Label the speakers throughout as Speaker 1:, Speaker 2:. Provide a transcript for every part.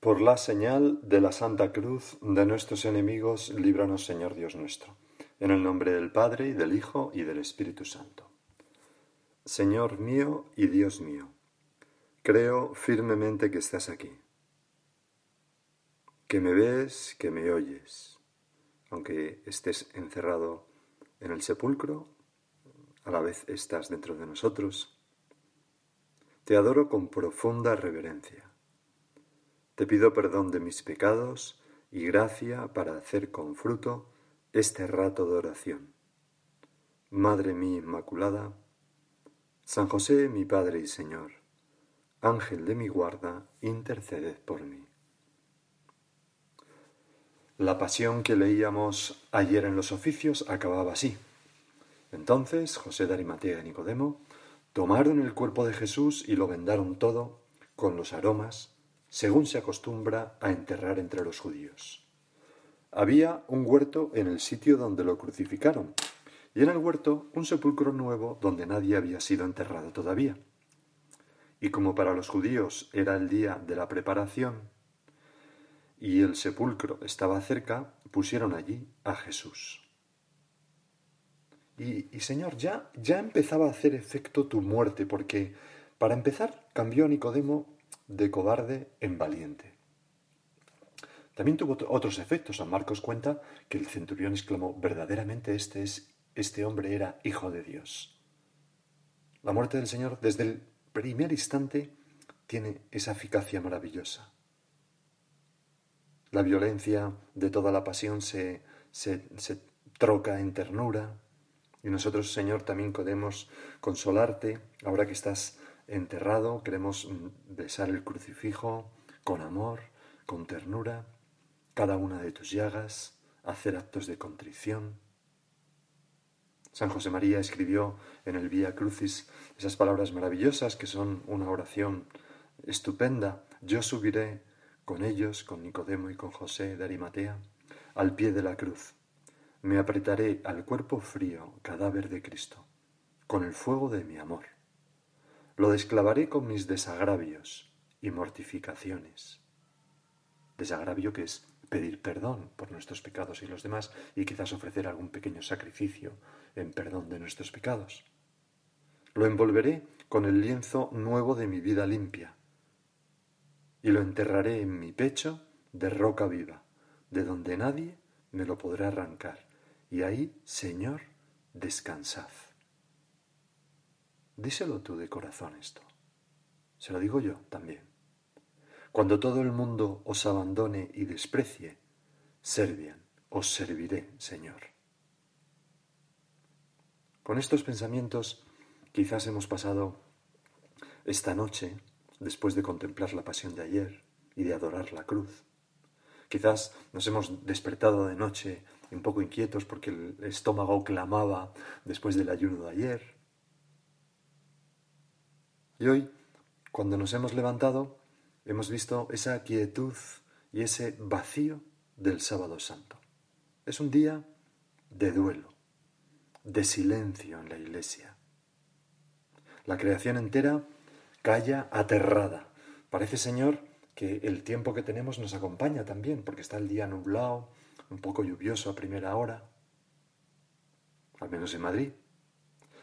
Speaker 1: Por la señal de la Santa Cruz de nuestros enemigos, líbranos, Señor Dios nuestro. En el nombre del Padre, y del Hijo, y del Espíritu Santo. Señor mío y Dios mío, creo firmemente que estás aquí, que me ves, que me oyes, aunque estés encerrado en el sepulcro, a la vez estás dentro de nosotros. Te adoro con profunda reverencia te pido perdón de mis pecados y gracia para hacer con fruto este rato de oración. Madre mía Inmaculada, San José mi Padre y Señor, Ángel de mi guarda, interceded por mí. La pasión que leíamos ayer en los oficios acababa así. Entonces José de Arimatea y Nicodemo tomaron el cuerpo de Jesús y lo vendaron todo con los aromas según se acostumbra a enterrar entre los judíos. Había un huerto en el sitio donde lo crucificaron, y en el huerto un sepulcro nuevo donde nadie había sido enterrado todavía. Y como para los judíos era el día de la preparación, y el sepulcro estaba cerca, pusieron allí a Jesús. Y, y, Señor, ya, ya empezaba a hacer efecto tu muerte, porque para empezar cambió a Nicodemo de cobarde en valiente. También tuvo otros efectos. San Marcos cuenta que el centurión exclamó, verdaderamente este, es, este hombre era hijo de Dios. La muerte del Señor desde el primer instante tiene esa eficacia maravillosa. La violencia de toda la pasión se, se, se troca en ternura y nosotros, Señor, también podemos consolarte ahora que estás enterrado, queremos besar el crucifijo con amor, con ternura, cada una de tus llagas, hacer actos de contrición. San José María escribió en el Vía Crucis esas palabras maravillosas que son una oración estupenda. Yo subiré con ellos, con Nicodemo y con José de Arimatea, al pie de la cruz. Me apretaré al cuerpo frío, cadáver de Cristo, con el fuego de mi amor lo desclavaré con mis desagravios y mortificaciones. Desagravio que es pedir perdón por nuestros pecados y los demás y quizás ofrecer algún pequeño sacrificio en perdón de nuestros pecados. Lo envolveré con el lienzo nuevo de mi vida limpia y lo enterraré en mi pecho de roca viva, de donde nadie me lo podrá arrancar. Y ahí, Señor, descansad. Díselo tú de corazón esto. Se lo digo yo también. Cuando todo el mundo os abandone y desprecie, servian, os serviré, Señor. Con estos pensamientos quizás hemos pasado esta noche, después de contemplar la pasión de ayer y de adorar la cruz. Quizás nos hemos despertado de noche un poco inquietos porque el estómago clamaba después del ayuno de ayer y hoy, cuando nos hemos levantado, hemos visto esa quietud y ese vacío del sábado santo. Es un día de duelo, de silencio en la iglesia. La creación entera calla aterrada. Parece, Señor, que el tiempo que tenemos nos acompaña también, porque está el día nublado, un poco lluvioso a primera hora, al menos en Madrid.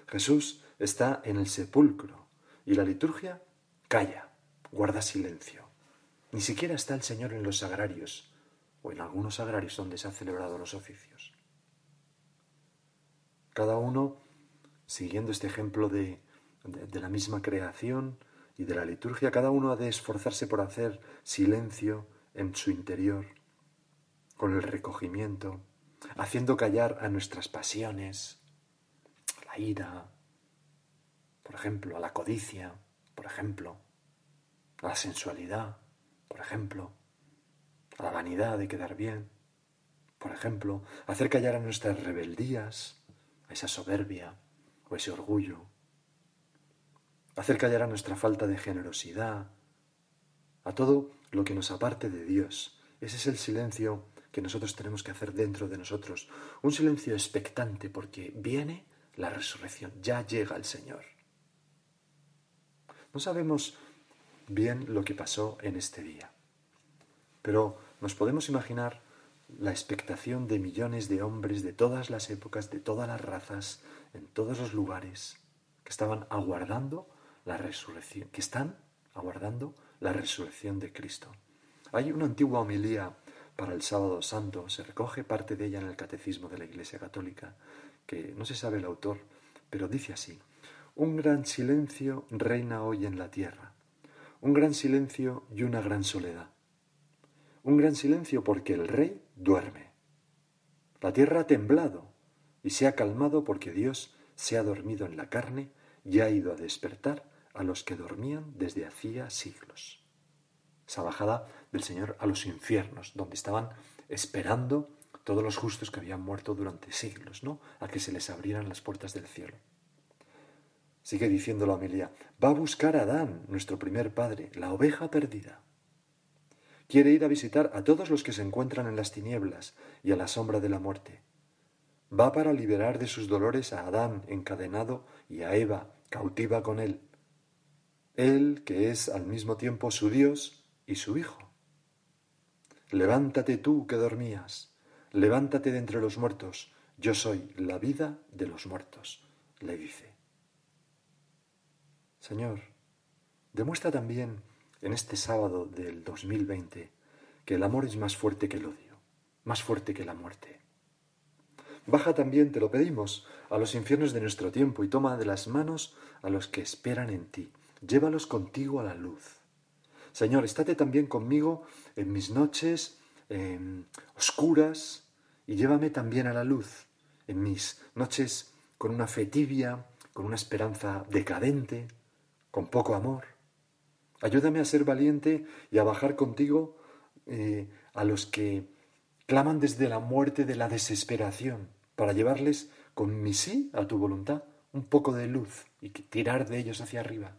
Speaker 1: Jesús está en el sepulcro, y la liturgia calla, guarda silencio. Ni siquiera está el Señor en los sagrarios o en algunos sagrarios donde se han celebrado los oficios. Cada uno, siguiendo este ejemplo de, de la misma creación y de la liturgia, cada uno ha de esforzarse por hacer silencio en su interior, con el recogimiento, haciendo callar a nuestras pasiones, la ira, por ejemplo, a la codicia, por ejemplo, a la sensualidad, por ejemplo, a la vanidad de quedar bien, por ejemplo, hacer callar a nuestras rebeldías, a esa soberbia o ese orgullo, hacer callar a nuestra falta de generosidad, a todo lo que nos aparte de Dios. Ese es el silencio que nosotros tenemos que hacer dentro de nosotros, un silencio expectante porque viene la resurrección, ya llega el Señor. No sabemos bien lo que pasó en este día, pero nos podemos imaginar la expectación de millones de hombres de todas las épocas, de todas las razas, en todos los lugares, que estaban aguardando la resurrección, que están aguardando la resurrección de Cristo. Hay una antigua homilía para el sábado santo, se recoge parte de ella en el catecismo de la Iglesia Católica, que no se sabe el autor, pero dice así, un gran silencio reina hoy en la tierra, un gran silencio y una gran soledad. Un gran silencio porque el rey duerme. La tierra ha temblado y se ha calmado porque Dios se ha dormido en la carne y ha ido a despertar a los que dormían desde hacía siglos. Esa bajada del Señor a los infiernos, donde estaban esperando todos los justos que habían muerto durante siglos, ¿no? A que se les abrieran las puertas del cielo. Sigue diciendo la homilía, va a buscar a Adán, nuestro primer padre, la oveja perdida. Quiere ir a visitar a todos los que se encuentran en las tinieblas y a la sombra de la muerte. Va para liberar de sus dolores a Adán encadenado y a Eva cautiva con él. Él que es al mismo tiempo su Dios y su Hijo. Levántate tú que dormías, levántate de entre los muertos, yo soy la vida de los muertos, le dice. Señor, demuestra también en este sábado del 2020 que el amor es más fuerte que el odio, más fuerte que la muerte. Baja también, te lo pedimos, a los infiernos de nuestro tiempo y toma de las manos a los que esperan en ti. Llévalos contigo a la luz. Señor, estate también conmigo en mis noches oscuras y llévame también a la luz, en mis noches con una fe tibia, con una esperanza decadente, con poco amor. Ayúdame a ser valiente y a bajar contigo eh, a los que claman desde la muerte de la desesperación, para llevarles con mi sí a tu voluntad un poco de luz y tirar de ellos hacia arriba.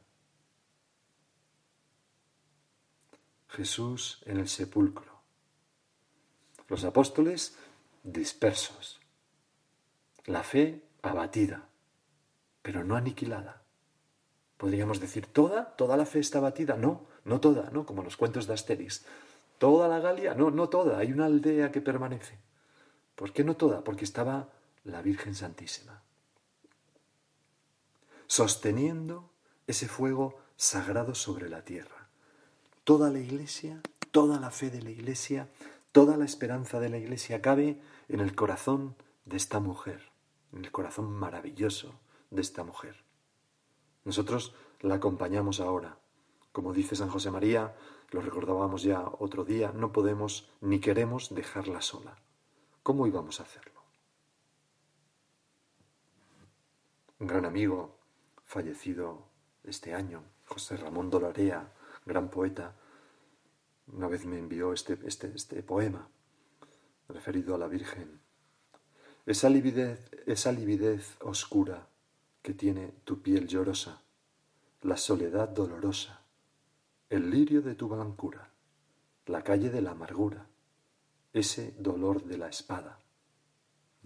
Speaker 1: Jesús en el sepulcro. Los apóstoles dispersos. La fe abatida, pero no aniquilada. Podríamos decir, ¿toda? ¿Toda la fe está abatida? No, no toda, ¿no? Como los cuentos de Asterix. ¿Toda la Galia? No, no toda. Hay una aldea que permanece. ¿Por qué no toda? Porque estaba la Virgen Santísima. Sosteniendo ese fuego sagrado sobre la tierra. Toda la iglesia, toda la fe de la iglesia, toda la esperanza de la iglesia cabe en el corazón de esta mujer, en el corazón maravilloso de esta mujer. Nosotros la acompañamos ahora. Como dice San José María, lo recordábamos ya otro día, no podemos ni queremos dejarla sola. ¿Cómo íbamos a hacerlo? Un gran amigo fallecido este año, José Ramón Dolarea, gran poeta, una vez me envió este, este, este poema referido a la Virgen. Esa lividez, esa lividez oscura que tiene tu piel llorosa, la soledad dolorosa, el lirio de tu blancura, la calle de la amargura, ese dolor de la espada.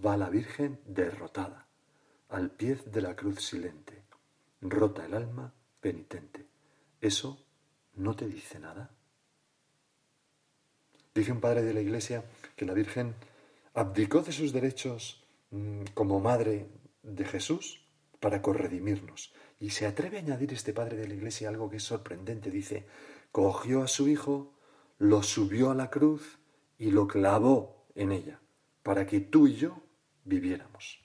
Speaker 1: Va la Virgen derrotada, al pie de la cruz silente, rota el alma penitente. ¿Eso no te dice nada? Dice un padre de la Iglesia que la Virgen abdicó de sus derechos mm, como madre de Jesús para corredimirnos. Y se atreve a añadir este padre de la iglesia algo que es sorprendente. Dice, cogió a su hijo, lo subió a la cruz y lo clavó en ella, para que tú y yo viviéramos.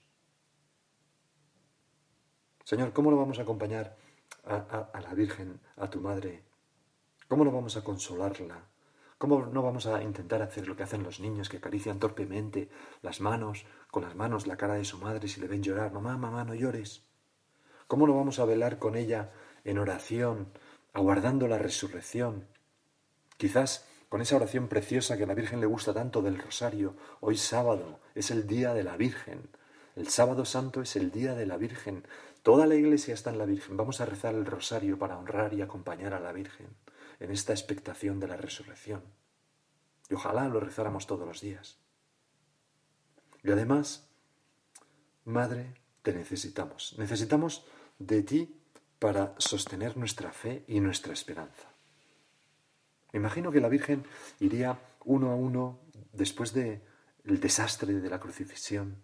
Speaker 1: Señor, ¿cómo lo vamos a acompañar a, a la Virgen, a tu madre? ¿Cómo lo vamos a consolarla? ¿Cómo no vamos a intentar hacer lo que hacen los niños que acarician torpemente las manos, con las manos la cara de su madre si le ven llorar? Mamá, mamá, no llores. ¿Cómo no vamos a velar con ella en oración, aguardando la resurrección? Quizás con esa oración preciosa que a la Virgen le gusta tanto del rosario. Hoy sábado es el día de la Virgen. El sábado santo es el día de la Virgen. Toda la iglesia está en la Virgen. Vamos a rezar el rosario para honrar y acompañar a la Virgen en esta expectación de la resurrección. Y ojalá lo rezáramos todos los días. Y además, Madre, te necesitamos. Necesitamos de ti para sostener nuestra fe y nuestra esperanza. Me imagino que la Virgen iría uno a uno después del desastre de la crucifixión,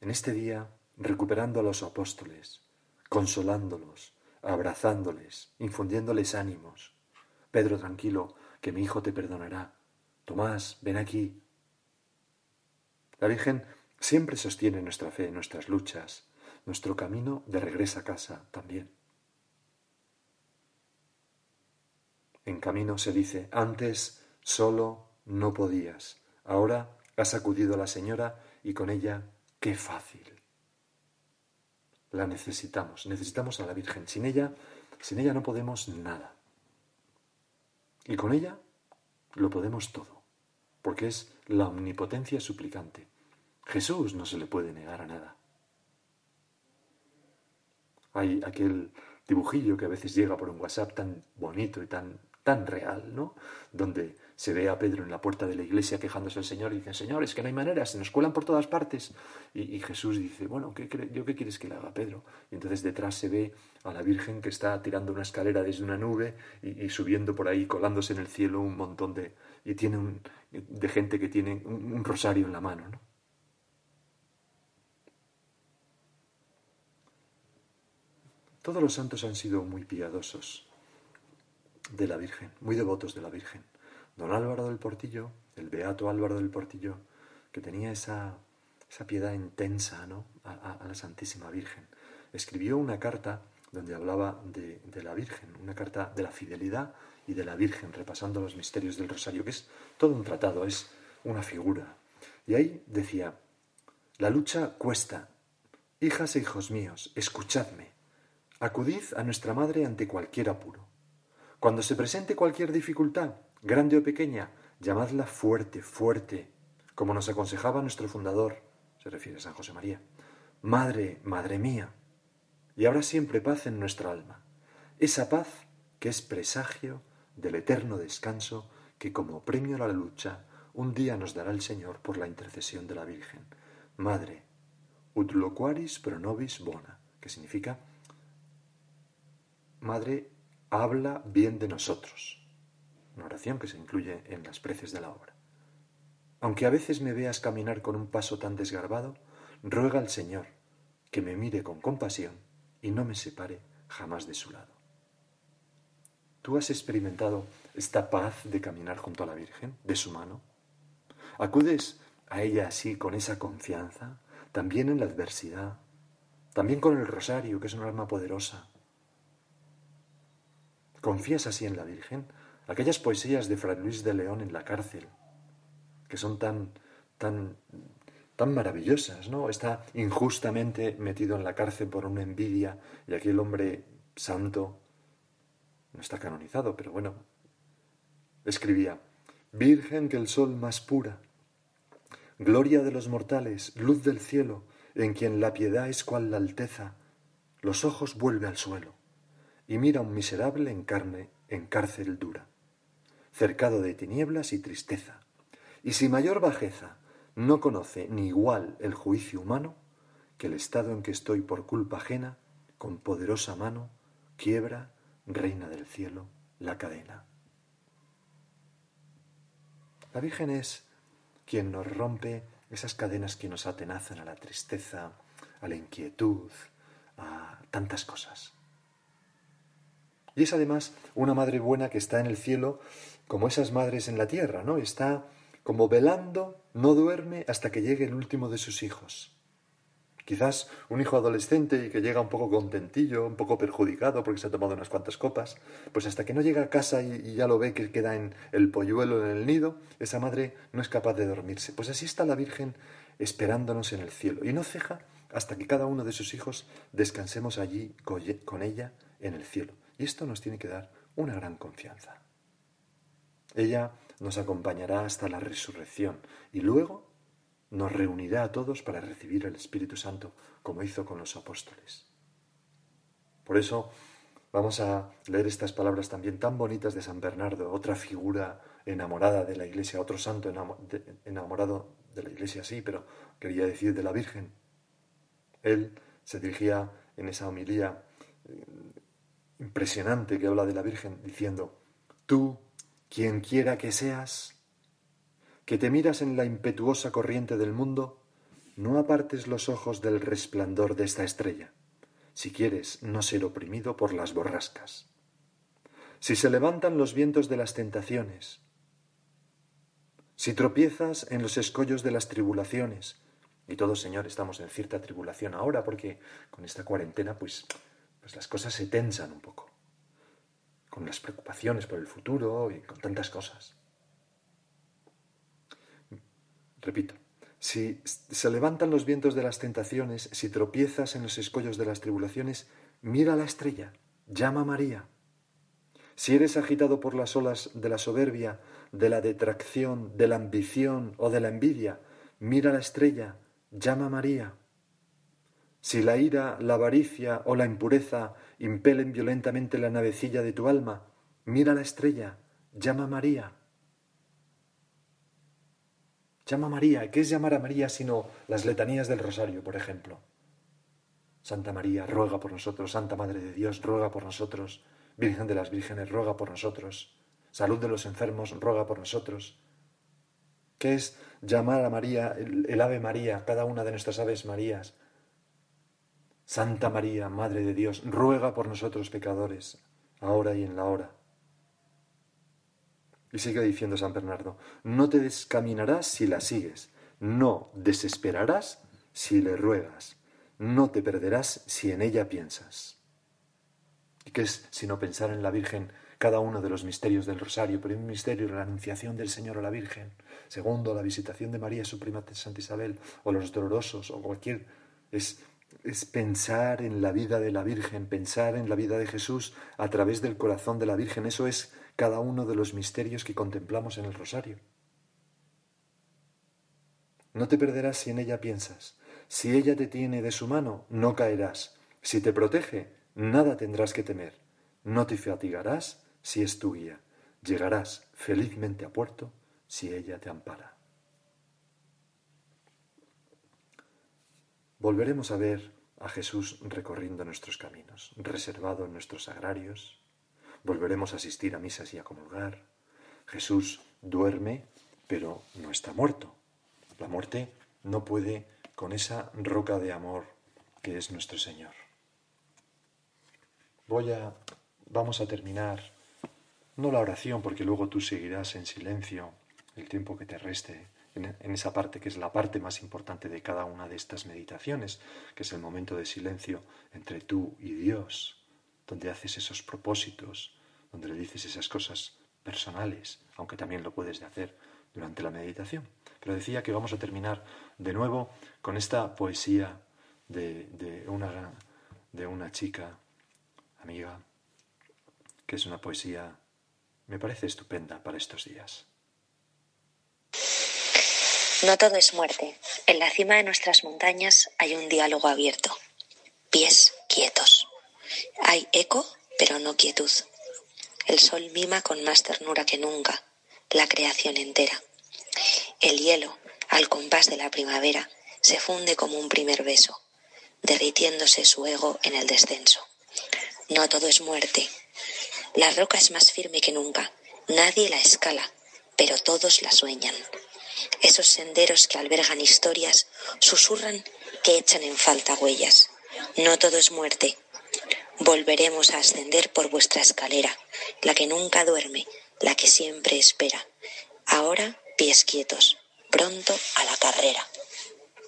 Speaker 1: en este día recuperando a los apóstoles, consolándolos, abrazándoles, infundiéndoles ánimos. Pedro, tranquilo, que mi hijo te perdonará. Tomás, ven aquí. La Virgen siempre sostiene nuestra fe, nuestras luchas, nuestro camino de regreso a casa también. En camino se dice, antes solo no podías, ahora has acudido a la señora y con ella, qué fácil. La necesitamos, necesitamos a la Virgen. Sin ella, sin ella no podemos nada. Y con ella lo podemos todo, porque es la omnipotencia suplicante. Jesús no se le puede negar a nada. Hay aquel dibujillo que a veces llega por un WhatsApp tan bonito y tan tan real, ¿no? Donde se ve a Pedro en la puerta de la iglesia quejándose al Señor y dice, Señor, es que no hay manera, se nos cuelan por todas partes. Y, Jesús dice, bueno, ¿qué ¿yo qué quieres que le haga Pedro? Y entonces detrás se ve a la Virgen que está tirando una escalera desde una nube y, subiendo por ahí, colándose en el cielo un montón de... y tiene un, de gente que tiene un, un rosario en la mano, ¿no? Todos los santos han sido muy piadosos de la Virgen, muy devotos de la Virgen. Don Álvaro del Portillo, el beato Álvaro del Portillo, que tenía esa, esa piedad intensa ¿no? a, la Santísima Virgen, escribió una carta donde hablaba de, de, la Virgen, una carta de la fidelidad y de la Virgen, repasando los misterios del Rosario, que es todo un tratado, es una figura. Y ahí decía, la lucha cuesta. Hijas e hijos míos, escuchadme. Acudid a nuestra Madre ante cualquier apuro. Cuando se presente cualquier dificultad, grande o pequeña, llamadla fuerte, fuerte, como nos aconsejaba nuestro fundador, se refiere a San José María. Madre, madre mía, y habrá siempre paz en nuestra alma. Esa paz que es presagio del eterno descanso que como premio a la lucha un día nos dará el Señor por la intercesión de la Virgen. Madre, ut loquaris pro nobis bona, que significa Madre, habla bien de nosotros. Una oración que se incluye en las preces de la obra. Aunque a veces me veas caminar con un paso tan desgarbado, ruega al Señor que me mire con compasión y no me separe jamás de su lado. ¿Tú has experimentado esta paz de caminar junto a la Virgen, de su mano? ¿Acudes a ella así con esa confianza, también en la adversidad, también con el rosario, que es un alma poderosa, ¿Confías así en la Virgen? Aquellas poesías de Fray Luis de León en la cárcel, que son tan, tan, tan maravillosas, ¿no? Está injustamente metido en la cárcel por una envidia y aquel hombre santo no está canonizado, pero bueno, escribía, Virgen que el sol más pura, gloria de los mortales, luz del cielo, en quien la piedad es cual la alteza, los ojos vuelve al suelo y mira un miserable en carne, en cárcel dura, cercado de tinieblas y tristeza. Y si mayor bajeza no conoce ni igual el juicio humano, que el estado en que estoy por culpa ajena, con poderosa mano, quiebra, reina del cielo, la cadena. La Virgen es quien nos rompe esas cadenas que nos atenazan a la tristeza, a la inquietud, a tantas cosas. Y es además una madre buena que está en el cielo como esas madres en la tierra, ¿no? Está como velando, no duerme hasta que llegue el último de sus hijos. Quizás un hijo adolescente y que llega un poco contentillo, un poco perjudicado porque se ha tomado unas cuantas copas, pues hasta que no llega a casa y, ya lo ve que queda en el polluelo en el nido, esa madre no es capaz de dormirse. Pues así está la Virgen esperándonos en el cielo y no ceja hasta que cada uno de sus hijos descansemos allí con ella en el cielo. Y esto nos tiene que dar una gran confianza. Ella nos acompañará hasta la resurrección y luego nos reunirá a todos para recibir el Espíritu Santo como hizo con los apóstoles. Por eso vamos a leer estas palabras también tan bonitas de San Bernardo, otra figura enamorada de la Iglesia, otro santo enamorado de la Iglesia, sí, pero quería decir de la Virgen. Él se dirigía en esa homilía eh, impresionante que habla de la Virgen, diciendo, tú, quien quiera que seas, que te miras en la impetuosa corriente del mundo, no apartes los ojos del resplandor de esta estrella, si quieres no ser oprimido por las borrascas. Si se levantan los vientos de las tentaciones, si tropiezas en los escollos de las tribulaciones, y todos, Señor, estamos en cierta tribulación ahora porque con esta cuarentena, pues, pues las cosas se tensan un poco, con las preocupaciones por el futuro y con tantas cosas. Repito, si se levantan los vientos de las tentaciones, si tropiezas en los escollos de las tribulaciones, mira la estrella, llama a María. Si eres agitado por las olas de la soberbia, de la detracción, de la ambición o de la envidia, mira la estrella, llama a María. Si la ira, la avaricia o la impureza impelen violentamente la navecilla de tu alma, mira la estrella, llama a María. Llama a María. ¿Qué es llamar a María sino las letanías del rosario, por ejemplo? Santa María, ruega por nosotros. Santa Madre de Dios, ruega por nosotros. Virgen de las Vírgenes, ruega por nosotros. Salud de los enfermos, ruega por nosotros. ¿Qué es llamar a María, el, Ave María, cada una de nuestras Aves Marías? Santa María, Madre de Dios, ruega por nosotros pecadores, ahora y en la hora. Y sigue diciendo San Bernardo, no te descaminarás si la sigues, no desesperarás si le ruegas, no te perderás si en ella piensas. ¿Y qué es sino pensar en la Virgen cada uno de los misterios del rosario? Primero misterio, la anunciación del Señor a la Virgen. Segundo, la visitación de María, su prima Santa Isabel, o los dolorosos, o cualquier... Es, es pensar en la vida de la Virgen, pensar en la vida de Jesús a través del corazón de la Virgen. Eso es cada uno de los misterios que contemplamos en el rosario. No te perderás si en ella piensas. Si ella te tiene de su mano, no caerás. Si te protege, nada tendrás que temer. No te fatigarás si es tu guía. Llegarás felizmente a puerto si ella te ampara. Volveremos a ver a Jesús recorriendo nuestros caminos, reservado en nuestros agrarios, volveremos a asistir a misas y a comulgar. Jesús duerme, pero no está muerto. La muerte no puede con esa roca de amor que es nuestro Señor. Voy vamos a terminar no la oración porque luego tú seguirás en silencio el tiempo que te reste en, esa parte que es la parte más importante de cada una de estas meditaciones, que es el momento de silencio entre tú y Dios, donde haces esos propósitos, donde le dices esas cosas personales, aunque también lo puedes hacer durante la meditación. Pero decía que vamos a terminar de nuevo con esta poesía de, una, de una chica amiga, que es una poesía, me parece estupenda para estos días.
Speaker 2: No todo es muerte. En la cima de nuestras montañas hay un diálogo abierto. Pies quietos. Hay eco, pero no quietud. El sol mima con más ternura que nunca la creación entera. El hielo, al compás de la primavera, se funde como un primer beso, derritiéndose su ego en el descenso. No todo es muerte. La roca es más firme que nunca. Nadie la escala, pero todos la sueñan. Esos senderos que albergan historias susurran que echan en falta huellas. No todo es muerte. Volveremos a ascender por vuestra escalera, la que nunca duerme, la que siempre espera. Ahora pies quietos, pronto a la carrera.